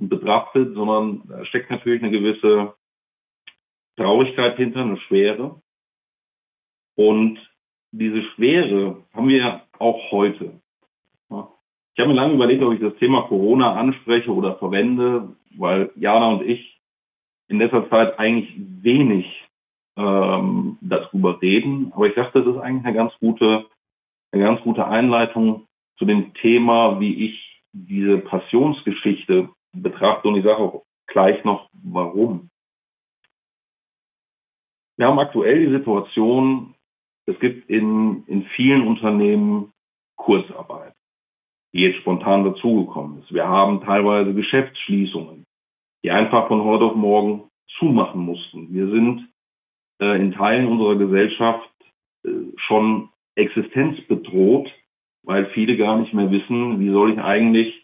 betrachtet, sondern da steckt natürlich eine gewisse Traurigkeit hinter, eine Schwere. Und diese Schwere haben wir auch heute. Ich habe mir lange überlegt, ob ich das Thema Corona anspreche oder verwende, weil Jana und ich in letzter Zeit eigentlich wenig ähm, darüber reden. Aber ich dachte, das ist eigentlich eine ganz gute, eine ganz gute Einleitung zu dem Thema, wie ich diese Passionsgeschichte betrachte. Und ich sage auch gleich noch, warum. Wir haben aktuell die Situation, es gibt in, in vielen Unternehmen Kurzarbeit, die jetzt spontan dazugekommen ist. Wir haben teilweise Geschäftsschließungen, die einfach von heute auf morgen zumachen mussten. Wir sind äh, in Teilen unserer Gesellschaft äh, schon existenzbedroht, weil viele gar nicht mehr wissen, wie soll ich eigentlich,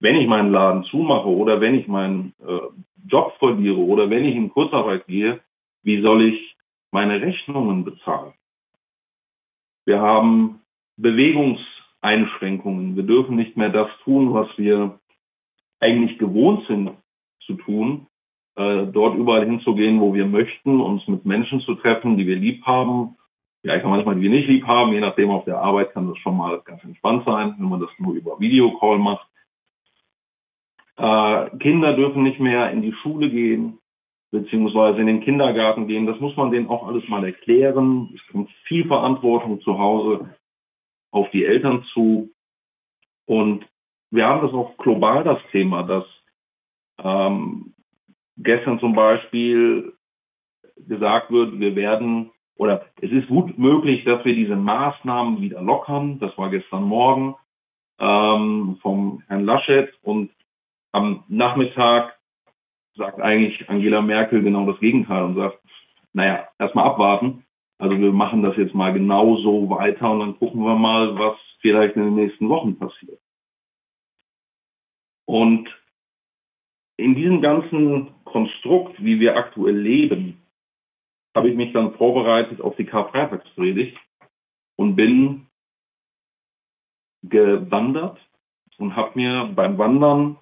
wenn ich meinen Laden zumache oder wenn ich meinen äh, Job verliere oder wenn ich in Kurzarbeit gehe, wie soll ich meine Rechnungen bezahlen? Wir haben Bewegungseinschränkungen. Wir dürfen nicht mehr das tun, was wir eigentlich gewohnt sind zu tun, äh, dort überall hinzugehen, wo wir möchten, uns mit Menschen zu treffen, die wir lieb haben, vielleicht auch manchmal, die wir nicht lieb haben, je nachdem auf der Arbeit kann das schon mal ganz entspannt sein, wenn man das nur über Videocall macht. Äh, Kinder dürfen nicht mehr in die Schule gehen, beziehungsweise in den Kindergarten gehen. Das muss man denen auch alles mal erklären. Es kommt viel Verantwortung zu Hause auf die Eltern zu. Und wir haben das auch global, das Thema, dass ähm, gestern zum Beispiel gesagt wird, wir werden oder es ist gut möglich, dass wir diese Maßnahmen wieder lockern. Das war gestern Morgen ähm, vom Herrn Laschet und am Nachmittag sagt eigentlich Angela Merkel genau das Gegenteil und sagt, naja, erstmal abwarten. Also wir machen das jetzt mal genau so weiter und dann gucken wir mal, was vielleicht in den nächsten Wochen passiert. Und in diesem ganzen Konstrukt, wie wir aktuell leben, habe ich mich dann vorbereitet auf die Karfreitagspredigt und bin gewandert und habe mir beim Wandern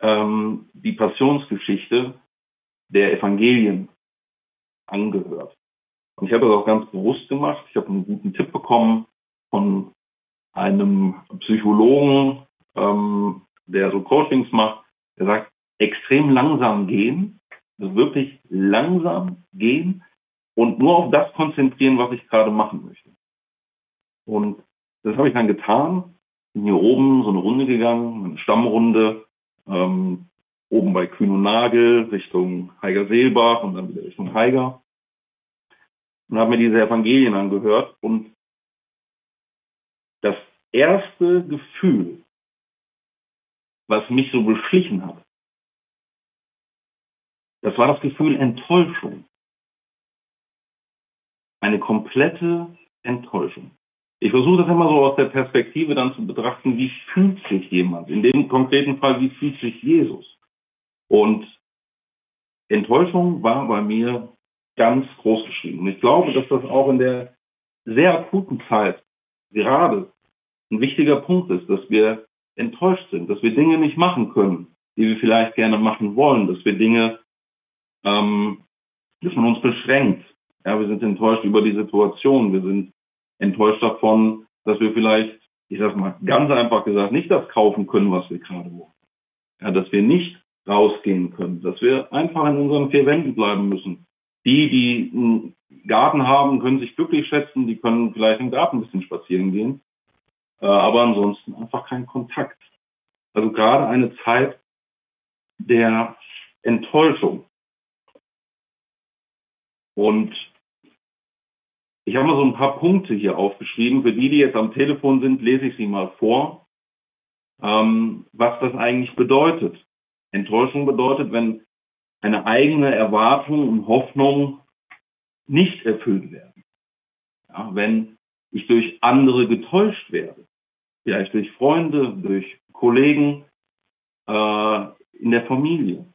ähm, die Passionsgeschichte der Evangelien angehört. Und ich habe das auch ganz bewusst gemacht. Ich habe einen guten Tipp bekommen von einem Psychologen, ähm, der so Coachings macht. Der sagt, extrem langsam gehen, also wirklich langsam gehen und nur auf das konzentrieren, was ich gerade machen möchte. Und das habe ich dann getan. Bin hier oben so eine Runde gegangen, eine Stammrunde, ähm, oben bei Kühn und Nagel Richtung Heiger Seelbach und dann wieder Richtung Heiger. Und habe mir diese Evangelien angehört und das erste Gefühl, was mich so beschlichen hat, das war das Gefühl Enttäuschung. Eine komplette Enttäuschung. Ich versuche das immer so aus der Perspektive dann zu betrachten, wie fühlt sich jemand? In dem konkreten Fall, wie fühlt sich Jesus? Und Enttäuschung war bei mir ganz groß geschrieben. Und ich glaube, dass das auch in der sehr akuten Zeit gerade ein wichtiger Punkt ist, dass wir enttäuscht sind, dass wir Dinge nicht machen können, die wir vielleicht gerne machen wollen, dass wir Dinge ähm, dass man uns beschränkt. Ja, wir sind enttäuscht über die Situation. Wir sind enttäuscht davon, dass wir vielleicht, ich sag mal ganz einfach gesagt, nicht das kaufen können, was wir gerade wollen. Ja, dass wir nicht rausgehen können, dass wir einfach in unseren vier Wänden bleiben müssen. Die, die einen Garten haben, können sich glücklich schätzen, die können vielleicht im Garten ein bisschen spazieren gehen, äh, aber ansonsten einfach kein Kontakt. Also gerade eine Zeit der Enttäuschung. Und ich habe mal so ein paar Punkte hier aufgeschrieben. Für die, die jetzt am Telefon sind, lese ich sie mal vor, ähm, was das eigentlich bedeutet. Enttäuschung bedeutet, wenn eine eigene Erwartung und Hoffnung nicht erfüllt werden. Ja, wenn ich durch andere getäuscht werde, vielleicht durch Freunde, durch Kollegen, äh, in der Familie.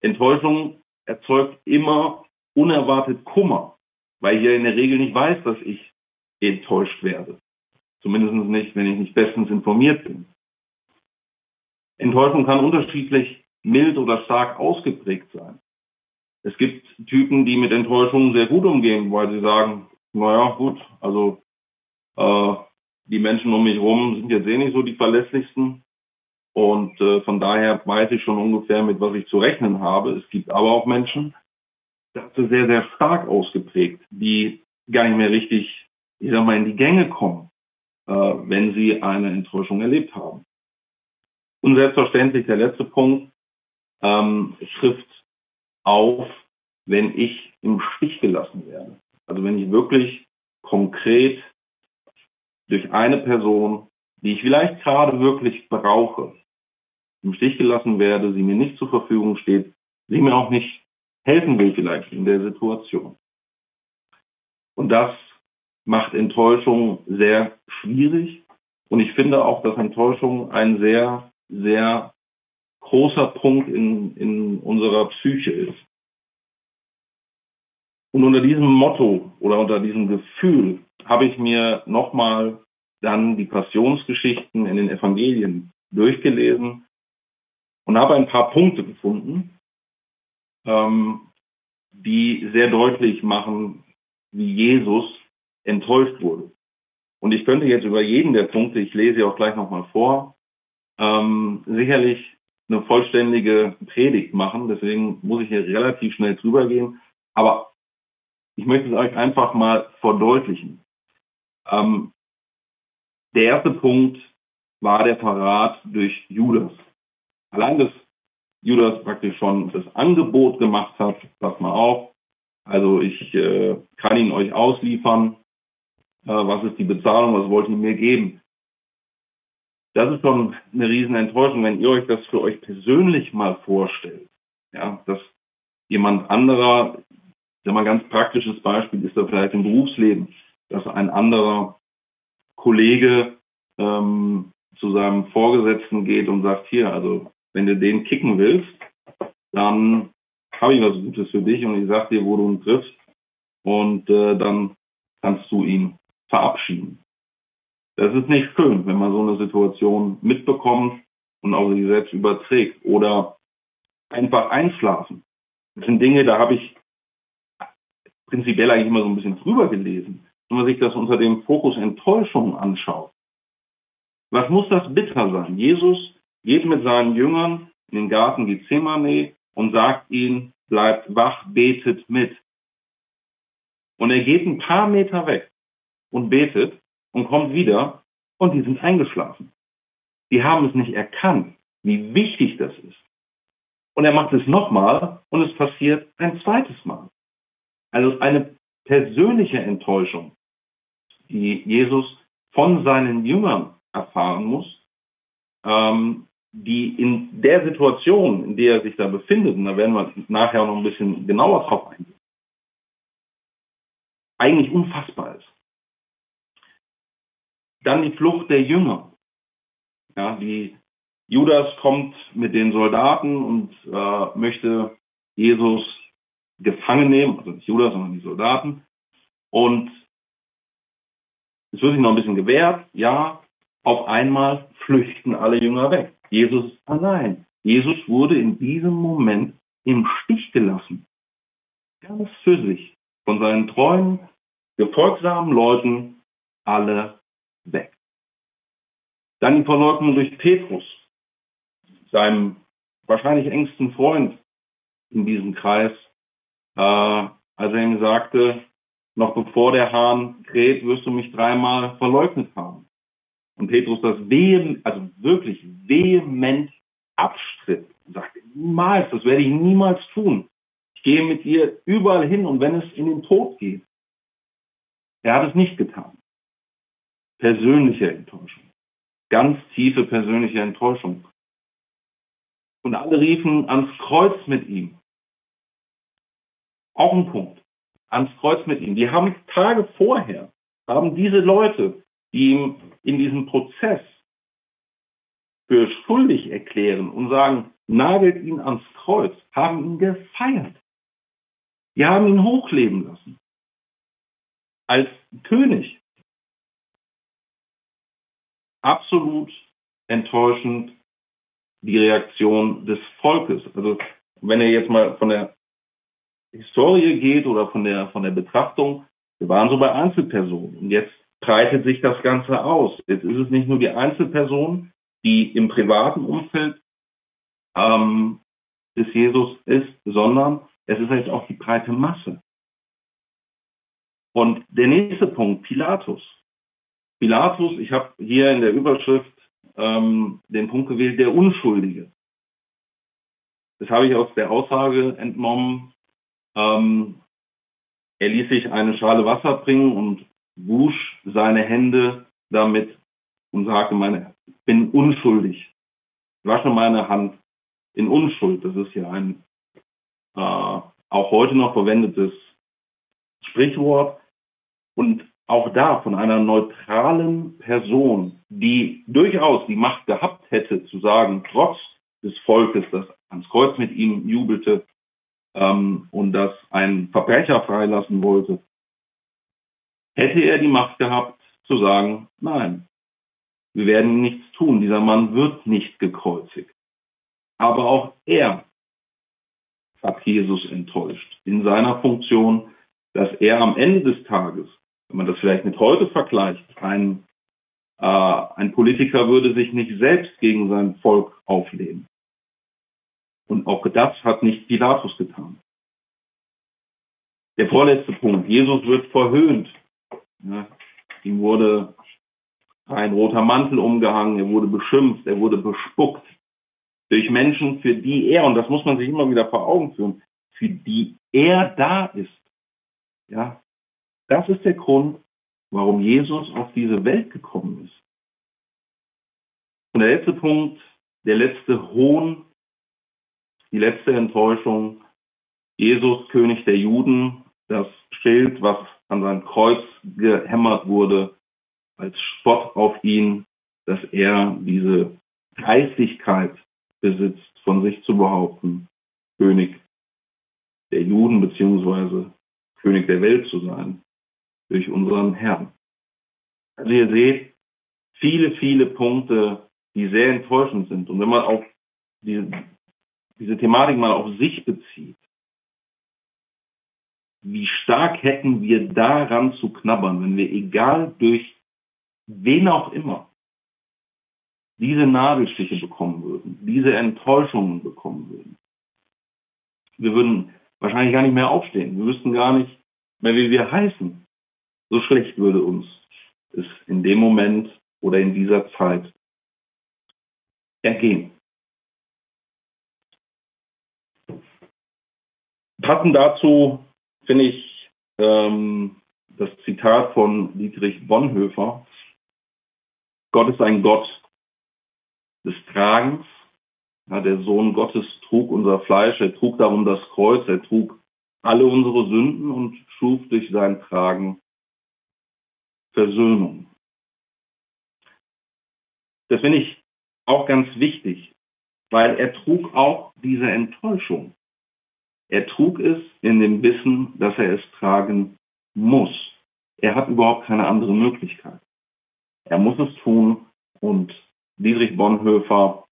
Enttäuschung erzeugt immer unerwartet Kummer, weil ich ja in der Regel nicht weiß, dass ich enttäuscht werde. Zumindest nicht, wenn ich nicht bestens informiert bin. Enttäuschung kann unterschiedlich mild oder stark ausgeprägt sein. Es gibt Typen, die mit Enttäuschungen sehr gut umgehen, weil sie sagen, naja, gut, also äh, die Menschen um mich herum sind jetzt eh nicht so die verlässlichsten. Und äh, von daher weiß ich schon ungefähr, mit was ich zu rechnen habe. Es gibt aber auch Menschen, ist sehr, sehr stark ausgeprägt, die gar nicht mehr richtig, ich sag mal, in die Gänge kommen, äh, wenn sie eine Enttäuschung erlebt haben. Und selbstverständlich der letzte Punkt ähm, trifft auf, wenn ich im Stich gelassen werde. Also wenn ich wirklich konkret durch eine Person, die ich vielleicht gerade wirklich brauche, im Stich gelassen werde, sie mir nicht zur Verfügung steht, sie mir auch nicht helfen will vielleicht in der Situation. Und das macht Enttäuschung sehr schwierig. Und ich finde auch, dass Enttäuschung ein sehr, sehr großer Punkt in, in unserer Psyche ist. Und unter diesem Motto oder unter diesem Gefühl habe ich mir nochmal dann die Passionsgeschichten in den Evangelien durchgelesen und habe ein paar Punkte gefunden, ähm, die sehr deutlich machen, wie Jesus enttäuscht wurde. Und ich könnte jetzt über jeden der Punkte, ich lese auch gleich nochmal vor, ähm, sicherlich eine vollständige Predigt machen. Deswegen muss ich hier relativ schnell drüber gehen. Aber ich möchte es euch einfach mal verdeutlichen. Ähm, der erste Punkt war der Verrat durch Judas. Allein, dass Judas praktisch schon das Angebot gemacht hat, pass mal auf, also ich äh, kann ihn euch ausliefern, äh, was ist die Bezahlung, was wollt ihr mir geben? Das ist schon eine riesen Enttäuschung, wenn ihr euch das für euch persönlich mal vorstellt. Ja, dass jemand anderer, sag mal ganz praktisches Beispiel ist da vielleicht im Berufsleben, dass ein anderer Kollege ähm, zu seinem Vorgesetzten geht und sagt, hier, also wenn du den kicken willst, dann habe ich was Gutes für dich und ich sag dir, wo du ihn triffst und äh, dann kannst du ihn verabschieden. Das ist nicht schön, wenn man so eine Situation mitbekommt und auch sich selbst überträgt oder einfach einschlafen. Das sind Dinge, da habe ich prinzipiell eigentlich immer so ein bisschen drüber gelesen. Wenn man sich das unter dem Fokus Enttäuschung anschaut, was muss das bitter sein? Jesus geht mit seinen Jüngern in den Garten Gethsemane und sagt ihnen, bleibt wach, betet mit. Und er geht ein paar Meter weg und betet und kommt wieder und die sind eingeschlafen. Die haben es nicht erkannt, wie wichtig das ist. Und er macht es nochmal und es passiert ein zweites Mal. Also eine persönliche Enttäuschung, die Jesus von seinen Jüngern erfahren muss, ähm, die in der Situation, in der er sich da befindet, und da werden wir nachher noch ein bisschen genauer drauf eingehen, eigentlich unfassbar ist. Dann die Flucht der Jünger. Ja, die Judas kommt mit den Soldaten und äh, möchte Jesus gefangen nehmen, also nicht Judas, sondern die Soldaten. Und es wird sich noch ein bisschen gewehrt, ja, auf einmal flüchten alle Jünger weg. Jesus allein. Jesus wurde in diesem Moment im Stich gelassen. Ganz für sich. Von seinen treuen, gefolgsamen Leuten alle weg. Dann die Verleugnung durch Petrus, seinem wahrscheinlich engsten Freund in diesem Kreis, äh, als er ihm sagte, noch bevor der Hahn kräht, wirst du mich dreimal verleugnet haben. Und Petrus das vehement, also wirklich vehement abstritt und sagte, niemals, das werde ich niemals tun. Ich gehe mit dir überall hin und wenn es in den Tod geht. Er hat es nicht getan. Persönliche Enttäuschung. Ganz tiefe persönliche Enttäuschung. Und alle riefen ans Kreuz mit ihm. Auch ein Punkt. Ans Kreuz mit ihm. Die haben Tage vorher, haben diese Leute, die ihm in diesem Prozess für schuldig erklären und sagen, nagelt ihn ans Kreuz, haben ihn gefeiert. Die haben ihn hochleben lassen. Als König. Absolut enttäuschend die Reaktion des Volkes. Also wenn er jetzt mal von der Historie geht oder von der, von der Betrachtung, wir waren so bei Einzelpersonen und jetzt breitet sich das Ganze aus. Jetzt ist es nicht nur die Einzelperson, die im privaten Umfeld ähm, des Jesus ist, sondern es ist jetzt auch die breite Masse. Und der nächste Punkt, Pilatus. Pilatus, ich habe hier in der Überschrift ähm, den Punkt gewählt, der Unschuldige. Das habe ich aus der Aussage entnommen. Ähm, er ließ sich eine Schale Wasser bringen und wusch seine Hände damit und sagte, meine, bin unschuldig. Wasche meine Hand in Unschuld. Das ist ja ein äh, auch heute noch verwendetes Sprichwort. Und auch da von einer neutralen Person, die durchaus die Macht gehabt hätte, zu sagen, trotz des Volkes, das ans Kreuz mit ihm jubelte ähm, und das ein Verbrecher freilassen wollte, hätte er die Macht gehabt zu sagen, nein, wir werden nichts tun, dieser Mann wird nicht gekreuzigt. Aber auch er hat Jesus enttäuscht in seiner Funktion, dass er am Ende des Tages, wenn man das vielleicht mit heute vergleicht, ein, äh, ein Politiker würde sich nicht selbst gegen sein Volk auflehnen. Und auch das hat nicht Pilatus getan. Der vorletzte Punkt. Jesus wird verhöhnt. Ja, ihm wurde ein roter Mantel umgehangen, er wurde beschimpft, er wurde bespuckt durch Menschen, für die er, und das muss man sich immer wieder vor Augen führen, für die er da ist. Ja, das ist der Grund, warum Jesus auf diese Welt gekommen ist. Und der letzte Punkt, der letzte Hohn, die letzte Enttäuschung, Jesus, König der Juden, das Schild, was an sein Kreuz gehämmert wurde, als Spott auf ihn, dass er diese Geistigkeit besitzt, von sich zu behaupten, König der Juden beziehungsweise König der Welt zu sein, durch unseren Herrn. Also ihr seht viele, viele Punkte, die sehr enttäuschend sind. Und wenn man auch diese, diese Thematik mal auf sich bezieht, wie stark hätten wir daran zu knabbern, wenn wir egal durch wen auch immer diese Nadelstiche bekommen würden, diese Enttäuschungen bekommen würden. Wir würden wahrscheinlich gar nicht mehr aufstehen. Wir wüssten gar nicht mehr, wie wir heißen. So schlecht würde uns es in dem Moment oder in dieser Zeit ergehen. Passend dazu finde ich ähm, das Zitat von Dietrich Bonhoeffer. Gott ist ein Gott des Tragens. Ja, der Sohn Gottes trug unser Fleisch, er trug darum das Kreuz, er trug alle unsere Sünden und schuf durch sein Tragen Versöhnung. Das finde ich auch ganz wichtig, weil er trug auch diese Enttäuschung. Er trug es in dem Wissen, dass er es tragen muss. Er hat überhaupt keine andere Möglichkeit. Er muss es tun und Dietrich Bonhoeffer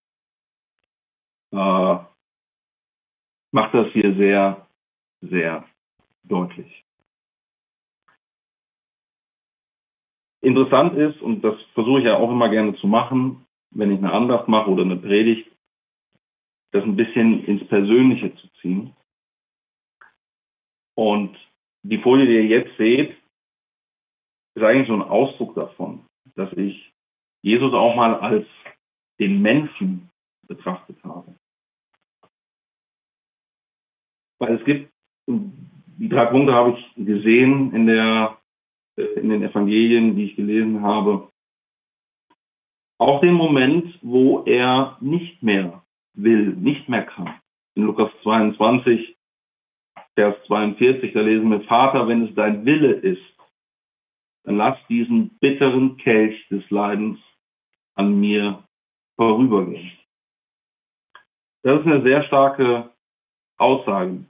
äh, macht das hier sehr, sehr deutlich. Interessant ist, und das versuche ich ja auch immer gerne zu machen, wenn ich eine Andacht mache oder eine Predigt, das ein bisschen ins Persönliche zu ziehen. Und die Folie, die ihr jetzt seht, ist eigentlich so ein Ausdruck davon, dass ich Jesus auch mal als den Menschen betrachtet habe. Weil es gibt, die drei Punkte habe ich gesehen in, der, äh, in den Evangelien, die ich gelesen habe. Auch den Moment, wo er nicht mehr will, nicht mehr kann. In Lukas 22, Vers 42, da lesen wir, Vater, wenn es dein Wille ist, dann lass diesen bitteren Kelch des Leidens an mir vorübergehen. Das ist eine sehr starke Aussage.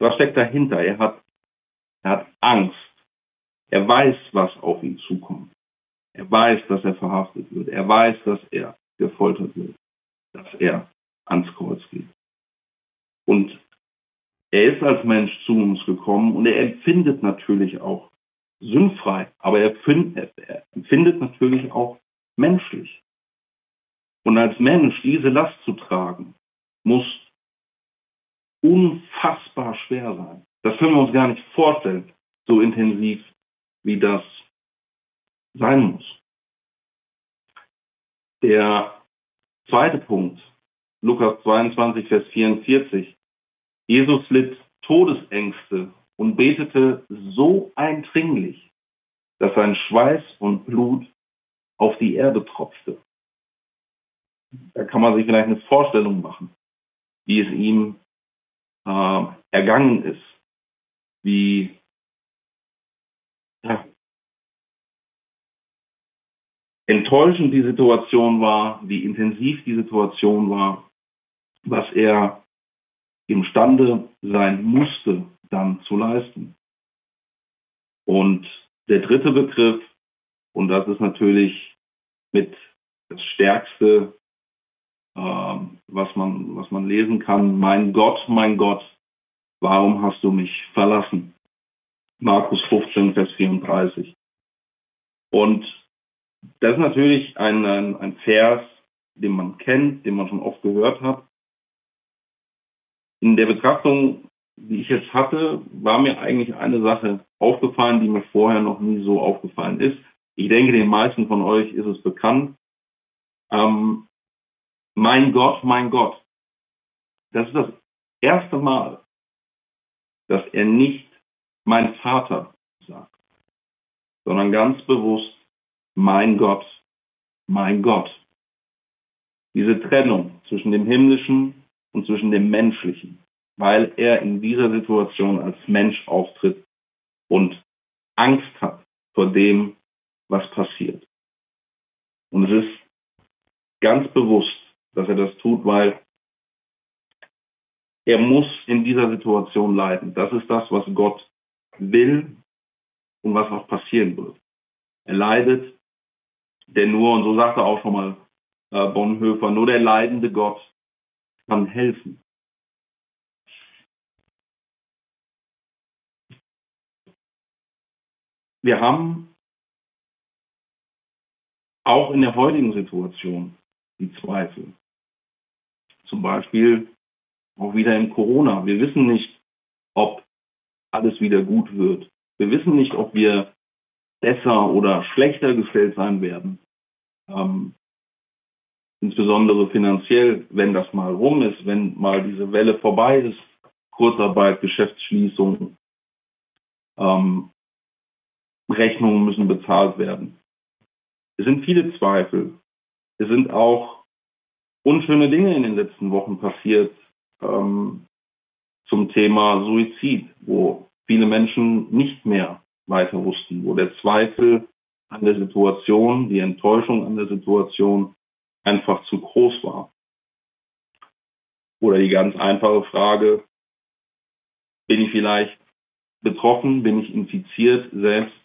Was steckt dahinter? Er hat, er hat Angst. Er weiß, was auf ihn zukommt. Er weiß, dass er verhaftet wird. Er weiß, dass er gefoltert wird. Dass er ans Kreuz geht. Und er ist als Mensch zu uns gekommen und er empfindet natürlich auch sündfrei, aber er, er empfindet natürlich auch menschlich. Und als Mensch diese Last zu tragen, muss unfassbar schwer sein. Das können wir uns gar nicht vorstellen, so intensiv wie das sein muss. Der zweite Punkt, Lukas 22, Vers 44. Jesus litt Todesängste und betete so eindringlich, dass sein Schweiß und Blut auf die Erde tropfte. Da kann man sich vielleicht eine Vorstellung machen, wie es ihm äh, ergangen ist, wie ja, enttäuschend die Situation war, wie intensiv die Situation war, was er imstande sein musste, dann zu leisten. Und der dritte Begriff, und das ist natürlich mit das Stärkste, äh, was, man, was man lesen kann, mein Gott, mein Gott, warum hast du mich verlassen? Markus 15, Vers 34. Und das ist natürlich ein, ein, ein Vers, den man kennt, den man schon oft gehört hat. In der Betrachtung, die ich jetzt hatte, war mir eigentlich eine Sache aufgefallen, die mir vorher noch nie so aufgefallen ist. Ich denke, den meisten von euch ist es bekannt. Ähm, mein Gott, mein Gott. Das ist das erste Mal, dass er nicht mein Vater sagt, sondern ganz bewusst mein Gott, mein Gott. Diese Trennung zwischen dem Himmlischen und zwischen dem Menschlichen, weil er in dieser Situation als Mensch auftritt und Angst hat vor dem, was passiert. Und es ist ganz bewusst, dass er das tut, weil er muss in dieser Situation leiden. Das ist das, was Gott will und was auch passieren wird. Er leidet denn nur, und so sagte auch schon mal äh, Bonhoeffer, nur der leidende Gott kann helfen. Wir haben auch in der heutigen Situation die Zweifel. Zum Beispiel auch wieder in Corona. Wir wissen nicht, ob alles wieder gut wird. Wir wissen nicht, ob wir besser oder schlechter gestellt sein werden. Ähm, insbesondere finanziell, wenn das mal rum ist, wenn mal diese Welle vorbei ist, Kurzarbeit, Geschäftsschließung, ähm, Rechnungen müssen bezahlt werden. Es sind viele Zweifel. Es sind auch unschöne Dinge in den letzten Wochen passiert ähm, zum Thema Suizid, wo viele Menschen nicht mehr weiter wussten, wo der Zweifel an der Situation, die Enttäuschung an der Situation einfach zu groß war. Oder die ganz einfache Frage, bin ich vielleicht betroffen, bin ich infiziert selbst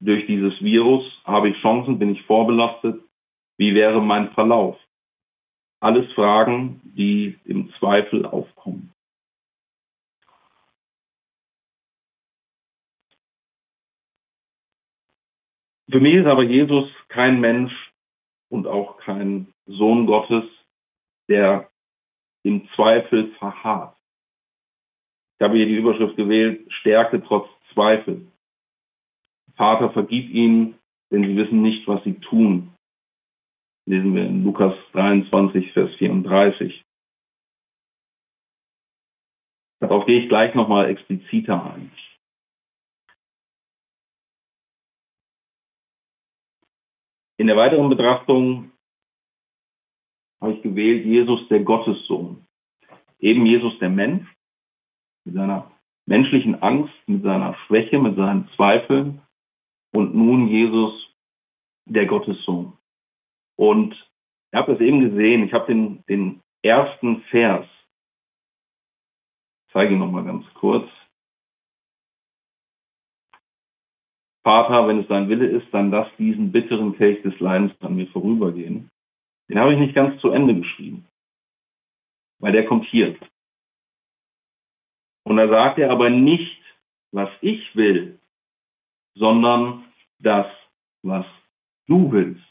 durch dieses Virus, habe ich Chancen, bin ich vorbelastet, wie wäre mein Verlauf? Alles Fragen, die im Zweifel aufkommen. Für mich ist aber Jesus kein Mensch und auch kein Sohn Gottes, der im Zweifel verharrt. Ich habe hier die Überschrift gewählt, Stärke trotz Zweifel. Vater, vergib ihnen, denn sie wissen nicht, was sie tun. Lesen wir in Lukas 23, Vers 34. Darauf gehe ich gleich nochmal expliziter ein. In der weiteren Betrachtung habe ich gewählt Jesus der Gottessohn. Eben Jesus der Mensch mit seiner menschlichen Angst, mit seiner Schwäche, mit seinen Zweifeln und nun Jesus der Gottessohn. Und ich habe das eben gesehen, ich habe den, den ersten Vers, ich zeige ihn nochmal ganz kurz, Vater, wenn es dein Wille ist, dann lass diesen bitteren Kelch des Leidens an mir vorübergehen. Den habe ich nicht ganz zu Ende geschrieben. weil der kommt hier. Und da sagt er aber nicht, was ich will, sondern das, was du willst,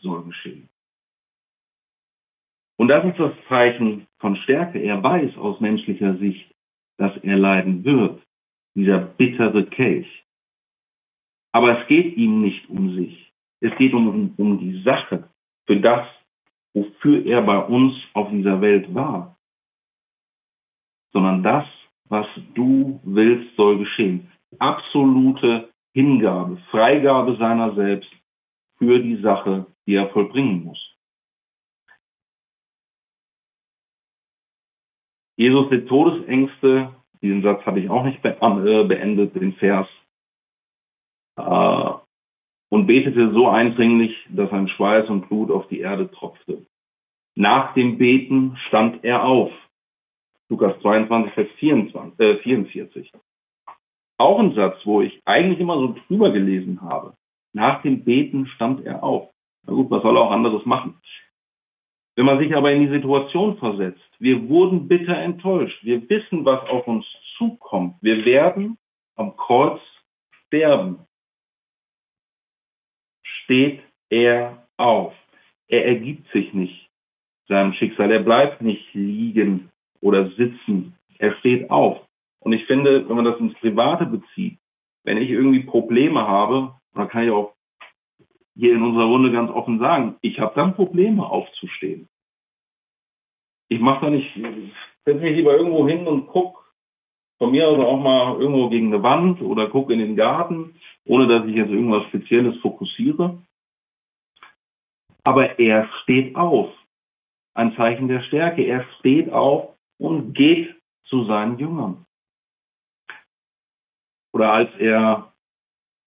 soll geschehen. Und das ist das Zeichen von Stärke. Er weiß aus menschlicher Sicht, dass er leiden wird, dieser bittere Kelch. Aber es geht ihm nicht um sich. Es geht um, um die Sache, für das, wofür er bei uns auf dieser Welt war. Sondern das, was du willst, soll geschehen. Absolute Hingabe, Freigabe seiner selbst für die Sache, die er vollbringen muss. Jesus der Todesängste, diesen Satz habe ich auch nicht äh, beendet, den Vers, äh, und betete so eindringlich, dass sein Schweiß und Blut auf die Erde tropfte. Nach dem Beten stand er auf. Lukas 22, Vers 24, äh, 44. Auch ein Satz, wo ich eigentlich immer so drüber gelesen habe. Nach dem Beten stand er auf. Na gut, was soll er auch anderes machen? Wenn man sich aber in die Situation versetzt, wir wurden bitter enttäuscht. Wir wissen, was auf uns zukommt. Wir werden am Kreuz sterben. Steht er auf. Er ergibt sich nicht seinem Schicksal. Er bleibt nicht liegen oder sitzen. Er steht auf. Und ich finde, wenn man das ins Private bezieht, wenn ich irgendwie Probleme habe, dann kann ich auch hier in unserer Runde ganz offen sagen, ich habe dann Probleme aufzustehen. Ich mache da nicht, setze mich lieber irgendwo hin und guck von mir aus auch mal irgendwo gegen eine Wand oder guck in den Garten, ohne dass ich jetzt irgendwas Spezielles fokussiere. Aber er steht auf. Ein Zeichen der Stärke. Er steht auf und geht zu seinen Jüngern oder als er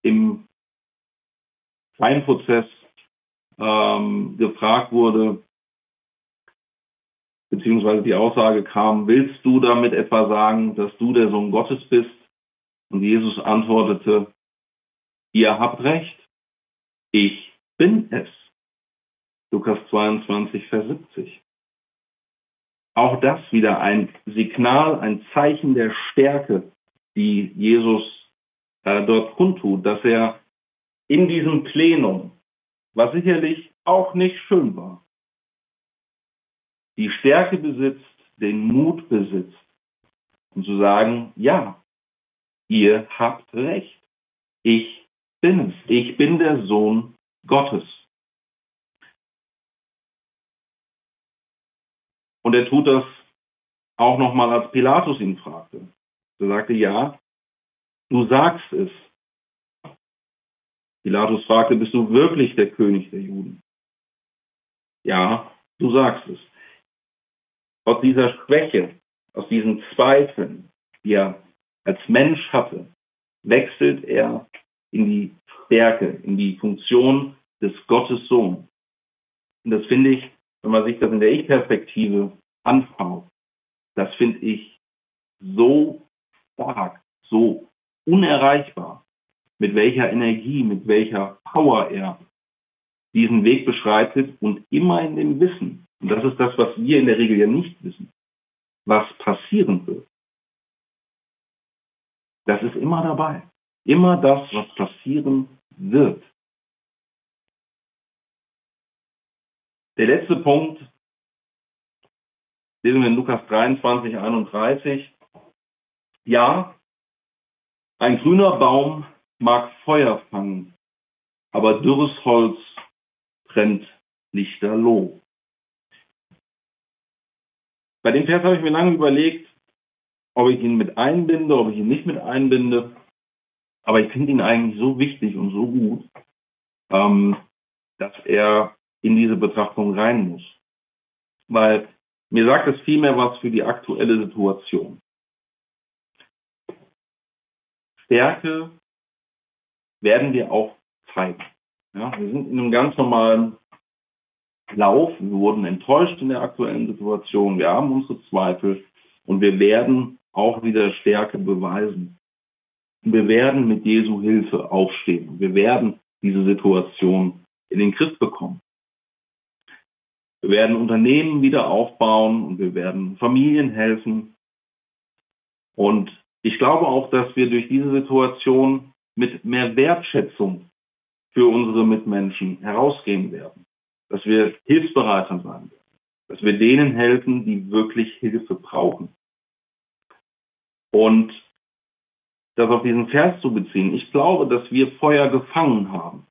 im Weinprozess ähm, gefragt wurde, beziehungsweise die Aussage kam, willst du damit etwa sagen, dass du der Sohn Gottes bist? Und Jesus antwortete, ihr habt recht, ich bin es. Lukas 22, Vers 70. Auch das wieder ein Signal, ein Zeichen der Stärke, die Jesus äh, dort kundtut, dass er in diesem Plenum, was sicherlich auch nicht schön war, die Stärke besitzt, den Mut besitzt, um zu sagen, ja, ihr habt recht. Ich bin es. Ich bin der Sohn Gottes. Und er tut das auch nochmal, als Pilatus ihn fragte. Er sagte, ja, du sagst es. Pilatus fragte, bist du wirklich der König der Juden? Ja, du sagst es. Aus dieser Schwäche, aus diesen Zweifeln, die er als Mensch hatte, wechselt er in die Stärke, in die Funktion des Gottes Sohn. Und das finde ich, wenn man sich das in der Ich-Perspektive anschaut, das finde ich so stark, so unerreichbar, mit welcher Energie, mit welcher Power er diesen Weg beschreitet und immer in dem Wissen, und das ist das, was wir in der Regel ja nicht wissen, was passieren wird. Das ist immer dabei. Immer das, was passieren wird. Der letzte Punkt, lesen wir in Lukas 23, 31. Ja, ein grüner Baum mag Feuer fangen, aber dürres Holz brennt lichterloh. Bei dem Vers habe ich mir lange überlegt, ob ich ihn mit einbinde, ob ich ihn nicht mit einbinde. Aber ich finde ihn eigentlich so wichtig und so gut, ähm, dass er in diese Betrachtung rein muss. Weil mir sagt es vielmehr was für die aktuelle Situation. Stärke werden wir auch zeigen. Ja, wir sind in einem ganz normalen Lauf. Wir wurden enttäuscht in der aktuellen Situation. Wir haben unsere Zweifel und wir werden auch wieder Stärke beweisen. Wir werden mit Jesu Hilfe aufstehen. Wir werden diese Situation in den Griff bekommen. Wir werden Unternehmen wieder aufbauen und wir werden Familien helfen. Und ich glaube auch, dass wir durch diese Situation mit mehr Wertschätzung für unsere Mitmenschen herausgehen werden. Dass wir hilfsbereiter sein werden. Dass wir denen helfen, die wirklich Hilfe brauchen. Und das auf diesen Vers zu beziehen, ich glaube, dass wir Feuer gefangen haben.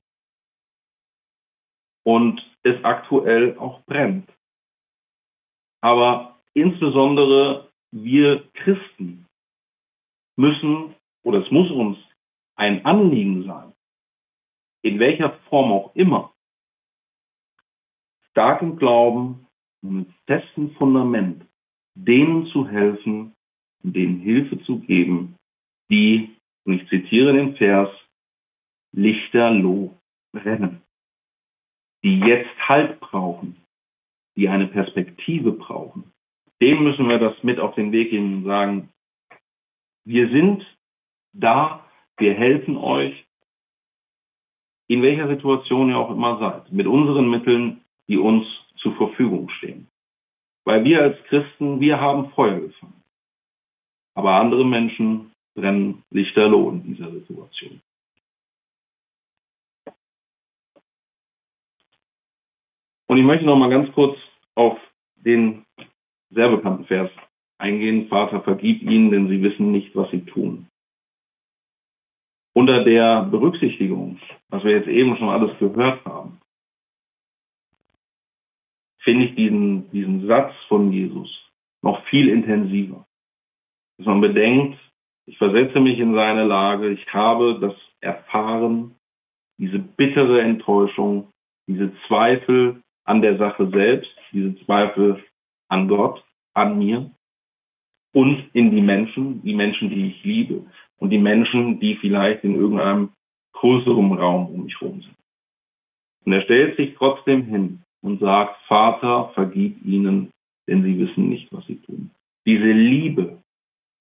Und es aktuell auch brennt. Aber insbesondere wir Christen müssen, oder es muss uns ein Anliegen sein, in welcher Form auch immer, stark im Glauben und mit festem Fundament, denen zu helfen denen Hilfe zu geben, die, und ich zitiere den Vers, lichterloh brennen die jetzt Halt brauchen, die eine Perspektive brauchen, dem müssen wir das mit auf den Weg geben und sagen, wir sind da, wir helfen euch, in welcher Situation ihr auch immer seid, mit unseren Mitteln, die uns zur Verfügung stehen. Weil wir als Christen, wir haben Feuer gefangen. Aber andere Menschen brennen lichterloh in dieser Situation. Und ich möchte noch mal ganz kurz auf den sehr bekannten Vers eingehen. Vater, vergib ihnen, denn sie wissen nicht, was sie tun. Unter der Berücksichtigung, was wir jetzt eben schon alles gehört haben, finde ich diesen, diesen Satz von Jesus noch viel intensiver. Dass man bedenkt, ich versetze mich in seine Lage, ich habe das erfahren, diese bittere Enttäuschung, diese Zweifel, an der Sache selbst, diese Zweifel an Gott, an mir und in die Menschen, die Menschen, die ich liebe und die Menschen, die vielleicht in irgendeinem größeren Raum um mich herum sind. Und er stellt sich trotzdem hin und sagt, Vater, vergib ihnen, denn sie wissen nicht, was sie tun. Diese Liebe,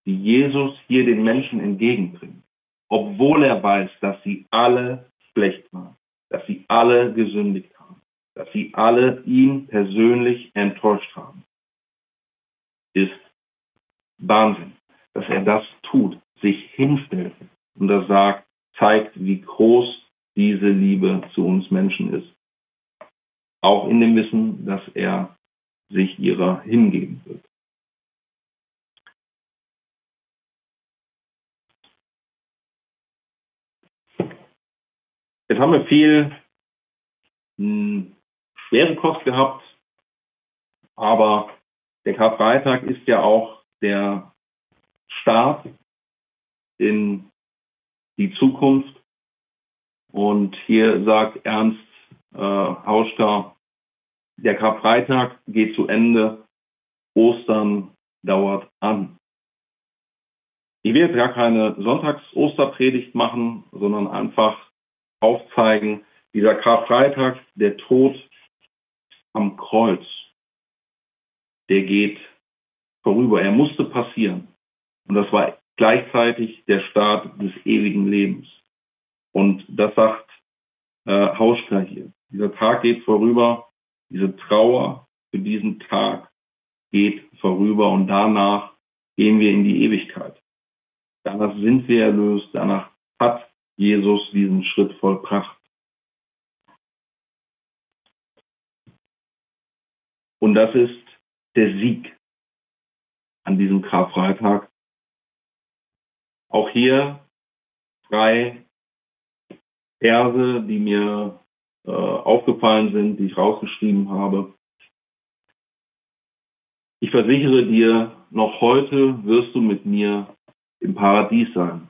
die Jesus hier den Menschen entgegenbringt, obwohl er weiß, dass sie alle schlecht waren, dass sie alle gesündigt haben dass sie alle ihn persönlich enttäuscht haben, ist Wahnsinn, dass er das tut, sich hinstellt und das sagt, zeigt, wie groß diese Liebe zu uns Menschen ist. Auch in dem Wissen, dass er sich ihrer hingeben wird. Jetzt haben wir viel hm, schwere Kost gehabt, aber der Karfreitag ist ja auch der Start in die Zukunft. Und hier sagt Ernst äh, Hauschka, der Karfreitag geht zu Ende, Ostern dauert an. Ich will jetzt gar keine Sonntags-Osterpredigt machen, sondern einfach aufzeigen, dieser Karfreitag, der Tod am Kreuz, der geht vorüber. Er musste passieren. Und das war gleichzeitig der Start des ewigen Lebens. Und das sagt äh, Hauschka hier. Dieser Tag geht vorüber. Diese Trauer für diesen Tag geht vorüber und danach gehen wir in die Ewigkeit. Danach sind wir erlöst. Danach hat Jesus diesen Schritt vollbracht. Und das ist der Sieg an diesem Karfreitag. Auch hier drei Verse, die mir äh, aufgefallen sind, die ich rausgeschrieben habe. Ich versichere dir, noch heute wirst du mit mir im Paradies sein.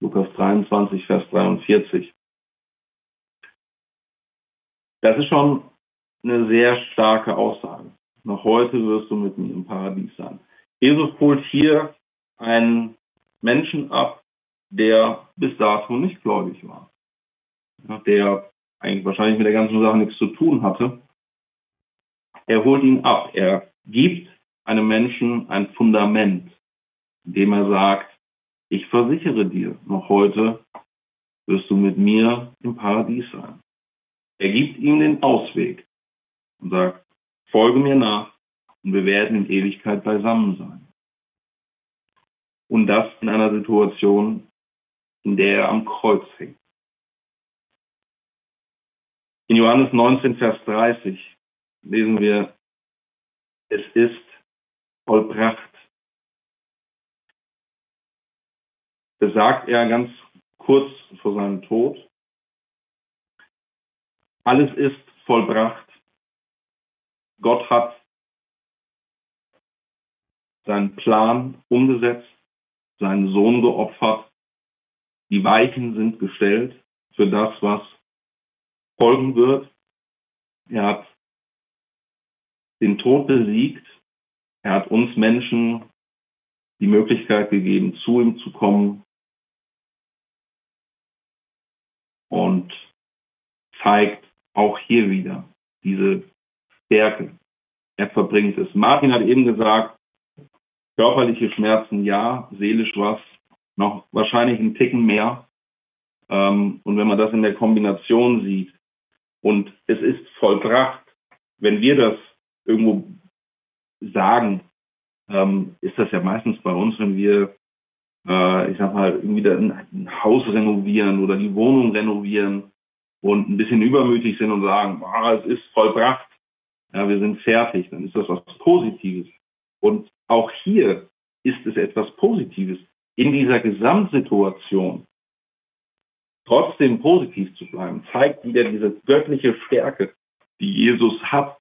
Lukas 23, Vers 43. Das ist schon eine sehr starke Aussage. Noch heute wirst du mit mir im Paradies sein. Jesus holt hier einen Menschen ab, der bis dato nicht gläubig war. Der eigentlich wahrscheinlich mit der ganzen Sache nichts zu tun hatte. Er holt ihn ab. Er gibt einem Menschen ein Fundament, indem er sagt, ich versichere dir, noch heute wirst du mit mir im Paradies sein. Er gibt ihm den Ausweg und sagt, folge mir nach und wir werden in Ewigkeit beisammen sein. Und das in einer Situation, in der er am Kreuz hängt. In Johannes 19, Vers 30 lesen wir, es ist vollbracht. Das sagt er ganz kurz vor seinem Tod. Alles ist vollbracht. Gott hat seinen Plan umgesetzt, seinen Sohn geopfert. Die Weichen sind gestellt für das, was folgen wird. Er hat den Tod besiegt. Er hat uns Menschen die Möglichkeit gegeben, zu ihm zu kommen und zeigt auch hier wieder diese Stärke. Er verbringt es. Martin hat eben gesagt, körperliche Schmerzen ja, seelisch was, noch wahrscheinlich ein Ticken mehr. Ähm, und wenn man das in der Kombination sieht und es ist vollbracht, wenn wir das irgendwo sagen, ähm, ist das ja meistens bei uns, wenn wir, äh, ich sag mal, irgendwie ein Haus renovieren oder die Wohnung renovieren und ein bisschen übermütig sind und sagen, ah, es ist vollbracht, ja, wir sind fertig, dann ist das was Positives. Und auch hier ist es etwas Positives. In dieser Gesamtsituation trotzdem positiv zu bleiben, zeigt wieder diese göttliche Stärke, die Jesus hat,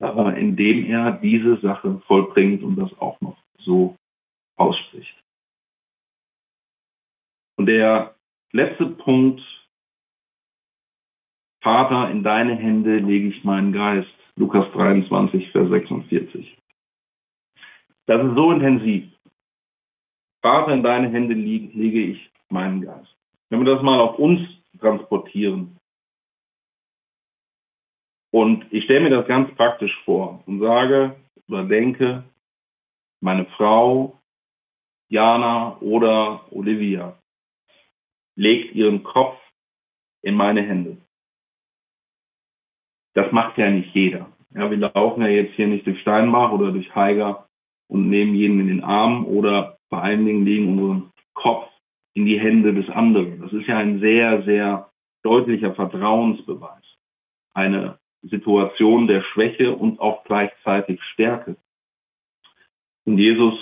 aber indem er diese Sache vollbringt und das auch noch so ausspricht. Und der letzte Punkt, Vater, in deine Hände lege ich meinen Geist. Lukas 23, Vers 46. Das ist so intensiv. Vater, in deine Hände lege ich meinen Geist. Wenn wir das mal auf uns transportieren, und ich stelle mir das ganz praktisch vor und sage oder denke, meine Frau Jana oder Olivia legt ihren Kopf in meine Hände. Das macht ja nicht jeder. Ja, wir laufen ja jetzt hier nicht durch Steinbach oder durch Haiger und nehmen jeden in den Arm oder vor allen Dingen legen unseren Kopf in die Hände des anderen. Das ist ja ein sehr, sehr deutlicher Vertrauensbeweis. Eine Situation der Schwäche und auch gleichzeitig Stärke. Und Jesus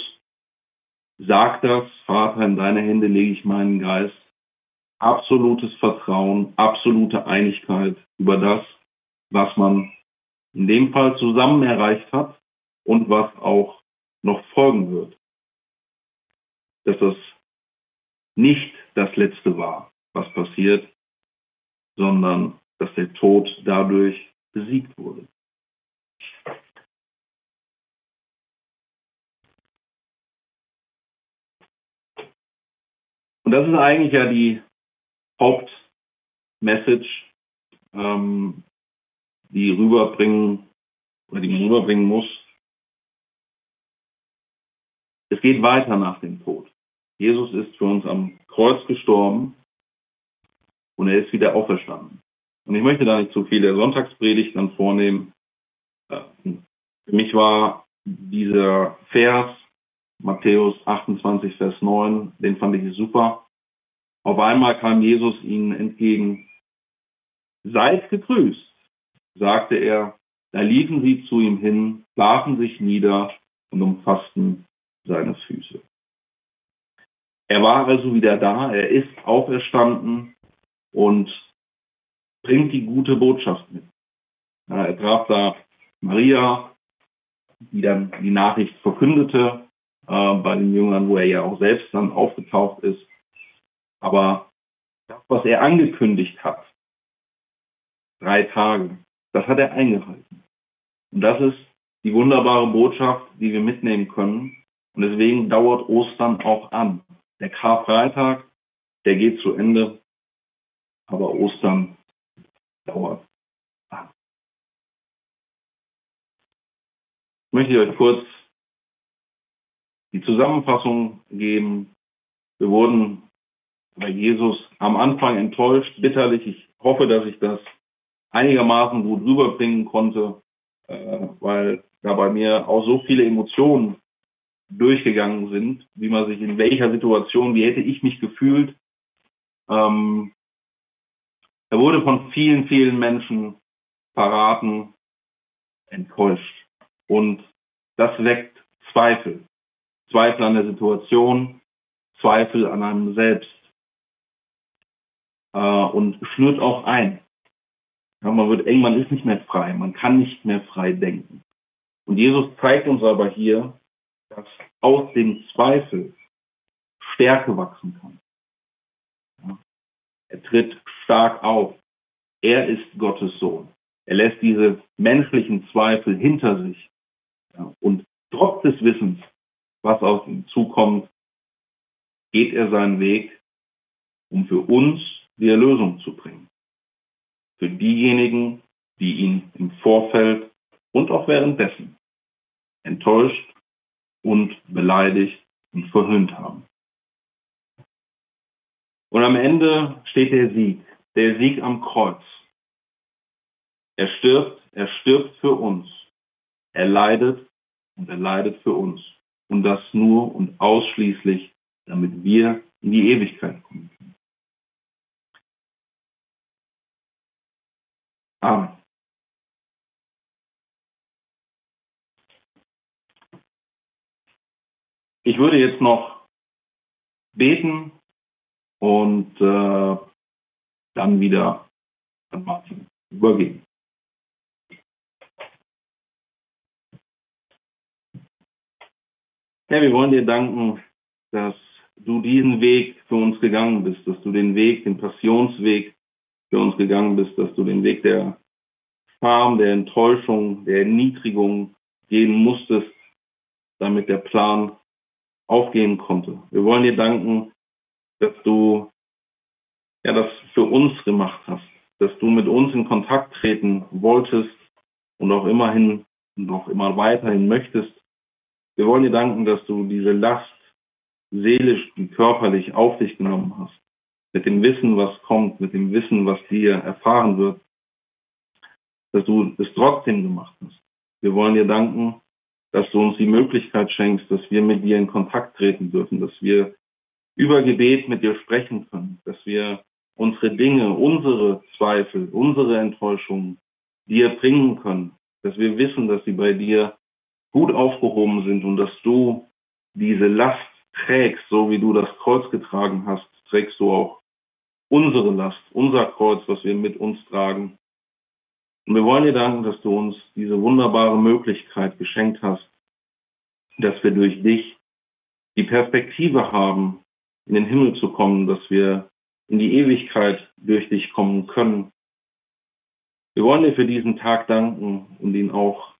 sagt das, Vater, in deine Hände lege ich meinen Geist. Absolutes Vertrauen, absolute Einigkeit über das, was man in dem Fall zusammen erreicht hat und was auch noch folgen wird. Dass das nicht das Letzte war, was passiert, sondern dass der Tod dadurch besiegt wurde. Und das ist eigentlich ja die Hauptmessage, ähm, die rüberbringen oder die man rüberbringen muss. Es geht weiter nach dem Tod. Jesus ist für uns am Kreuz gestorben und er ist wieder auferstanden. Und ich möchte da nicht zu viele Sonntagspredigt dann vornehmen. Äh, für mich war dieser Vers, Matthäus 28, Vers 9, den fand ich super. Auf einmal kam Jesus ihnen entgegen. Seid gegrüßt, sagte er. Da liefen sie zu ihm hin, warfen sich nieder und umfassten seine Füße. Er war also wieder da, er ist auferstanden und bringt die gute Botschaft mit. Er traf da Maria, die dann die Nachricht verkündete äh, bei den Jüngern, wo er ja auch selbst dann aufgetaucht ist. Aber das, was er angekündigt hat, drei Tage, das hat er eingehalten. Und das ist die wunderbare Botschaft, die wir mitnehmen können. Und deswegen dauert Ostern auch an. Der Karfreitag, der geht zu Ende, aber Ostern dauert. Ich möchte euch kurz die Zusammenfassung geben. Wir wurden bei Jesus am Anfang enttäuscht, bitterlich. Ich hoffe, dass ich das einigermaßen gut rüberbringen konnte. äh, weil da bei mir auch so viele Emotionen durchgegangen sind, wie man sich in welcher Situation, wie hätte ich mich gefühlt. Ähm, er wurde von vielen, vielen Menschen verraten, enttäuscht. Und das weckt Zweifel. Zweifel an der Situation, Zweifel an einem selbst. Äh, und schnürt auch ein. Ja, man wird man ist nicht mehr frei, man kann nicht mehr frei denken. Und Jesus zeigt uns aber hier, dass aus dem Zweifel Stärke wachsen kann. Ja. Er tritt stark auf. Er ist Gottes Sohn. Er lässt diese menschlichen Zweifel hinter sich. Ja. Und trotz des Wissens, was auf ihn zukommt, geht er seinen Weg, um für uns die Erlösung zu bringen. Für diejenigen, die ihn im Vorfeld und auch währenddessen enttäuscht und beleidigt und verhöhnt haben. Und am Ende steht der Sieg, der Sieg am Kreuz. Er stirbt, er stirbt für uns. Er leidet und er leidet für uns. Und das nur und ausschließlich, damit wir in die Ewigkeit kommen können. Amen. Ich würde jetzt noch beten und äh, dann wieder an Martin übergeben. Herr, wir wollen dir danken, dass du diesen Weg für uns gegangen bist, dass du den Weg, den Passionsweg für uns gegangen bist, dass du den Weg der Scham, der Enttäuschung, der Erniedrigung gehen musstest, damit der Plan aufgehen konnte. Wir wollen dir danken, dass du ja das für uns gemacht hast, dass du mit uns in Kontakt treten wolltest und auch immerhin und auch immer weiterhin möchtest. Wir wollen dir danken, dass du diese Last seelisch und körperlich auf dich genommen hast. Mit dem Wissen, was kommt, mit dem Wissen, was dir erfahren wird, dass du es trotzdem gemacht hast. Wir wollen dir danken, dass du uns die Möglichkeit schenkst, dass wir mit dir in Kontakt treten dürfen, dass wir über Gebet mit dir sprechen können, dass wir unsere Dinge, unsere Zweifel, unsere Enttäuschungen dir bringen können, dass wir wissen, dass sie bei dir gut aufgehoben sind und dass du diese Last trägst, so wie du das Kreuz getragen hast, trägst du auch unsere Last, unser Kreuz, was wir mit uns tragen. Und wir wollen dir danken, dass du uns diese wunderbare Möglichkeit geschenkt hast, dass wir durch dich die Perspektive haben, in den Himmel zu kommen, dass wir in die Ewigkeit durch dich kommen können. Wir wollen dir für diesen Tag danken und ihn auch,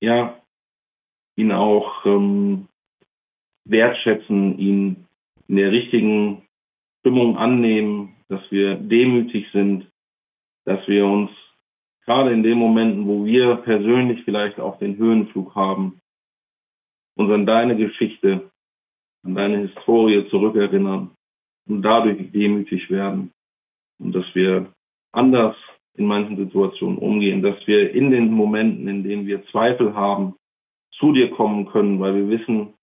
ja, ihn auch ähm, wertschätzen, ihn in der richtigen Stimmung annehmen, dass wir demütig sind, dass wir uns gerade in den Momenten, wo wir persönlich vielleicht auch den Höhenflug haben, uns an deine Geschichte, an deine Historie zurückerinnern und dadurch demütig werden und dass wir anders in manchen Situationen umgehen, dass wir in den Momenten, in denen wir Zweifel haben, zu dir kommen können, weil wir wissen,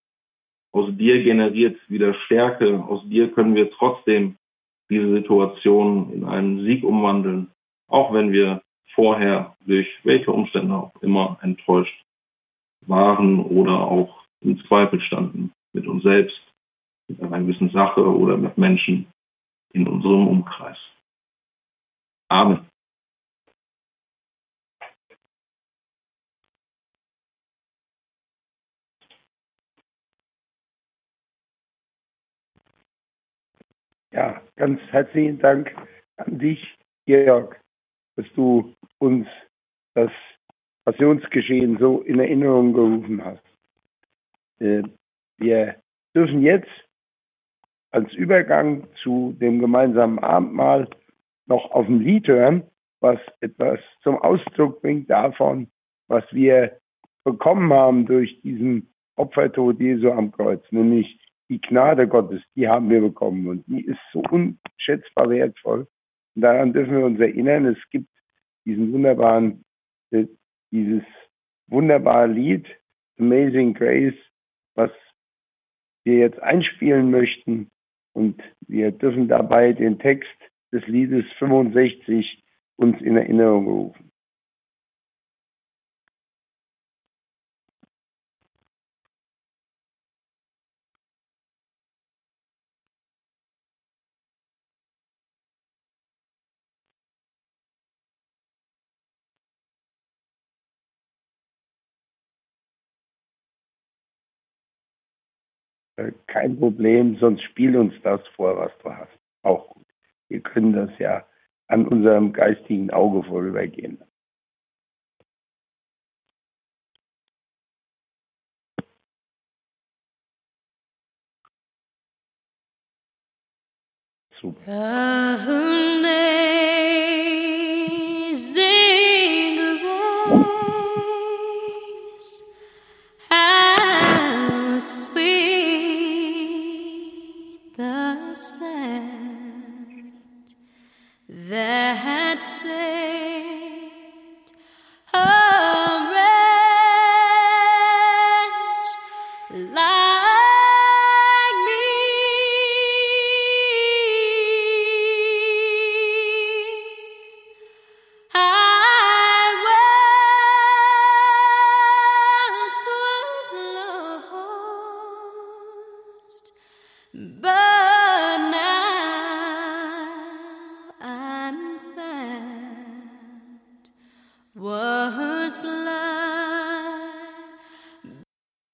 aus dir generiert wieder Stärke, aus dir können wir trotzdem diese Situation in einen Sieg umwandeln, auch wenn wir vorher durch welche Umstände auch immer enttäuscht waren oder auch im Zweifel standen mit uns selbst, mit einer gewissen Sache oder mit Menschen in unserem Umkreis. Amen. Ja, ganz herzlichen Dank an dich, Georg, dass du uns das Passionsgeschehen so in Erinnerung gerufen hast. Äh, wir dürfen jetzt als Übergang zu dem gemeinsamen Abendmahl noch auf ein Lied hören, was etwas zum Ausdruck bringt davon, was wir bekommen haben durch diesen Opfertod Jesu am Kreuz, nämlich die Gnade Gottes, die haben wir bekommen und die ist so unschätzbar wertvoll. Und daran dürfen wir uns erinnern, es gibt diesen wunderbaren, äh, dieses wunderbare Lied Amazing Grace, was wir jetzt einspielen möchten. Und wir dürfen dabei den Text des Liedes 65 uns in Erinnerung rufen. Kein Problem, sonst spiel uns das vor, was du hast. Auch gut. Wir können das ja an unserem geistigen Auge vorübergehen. Super.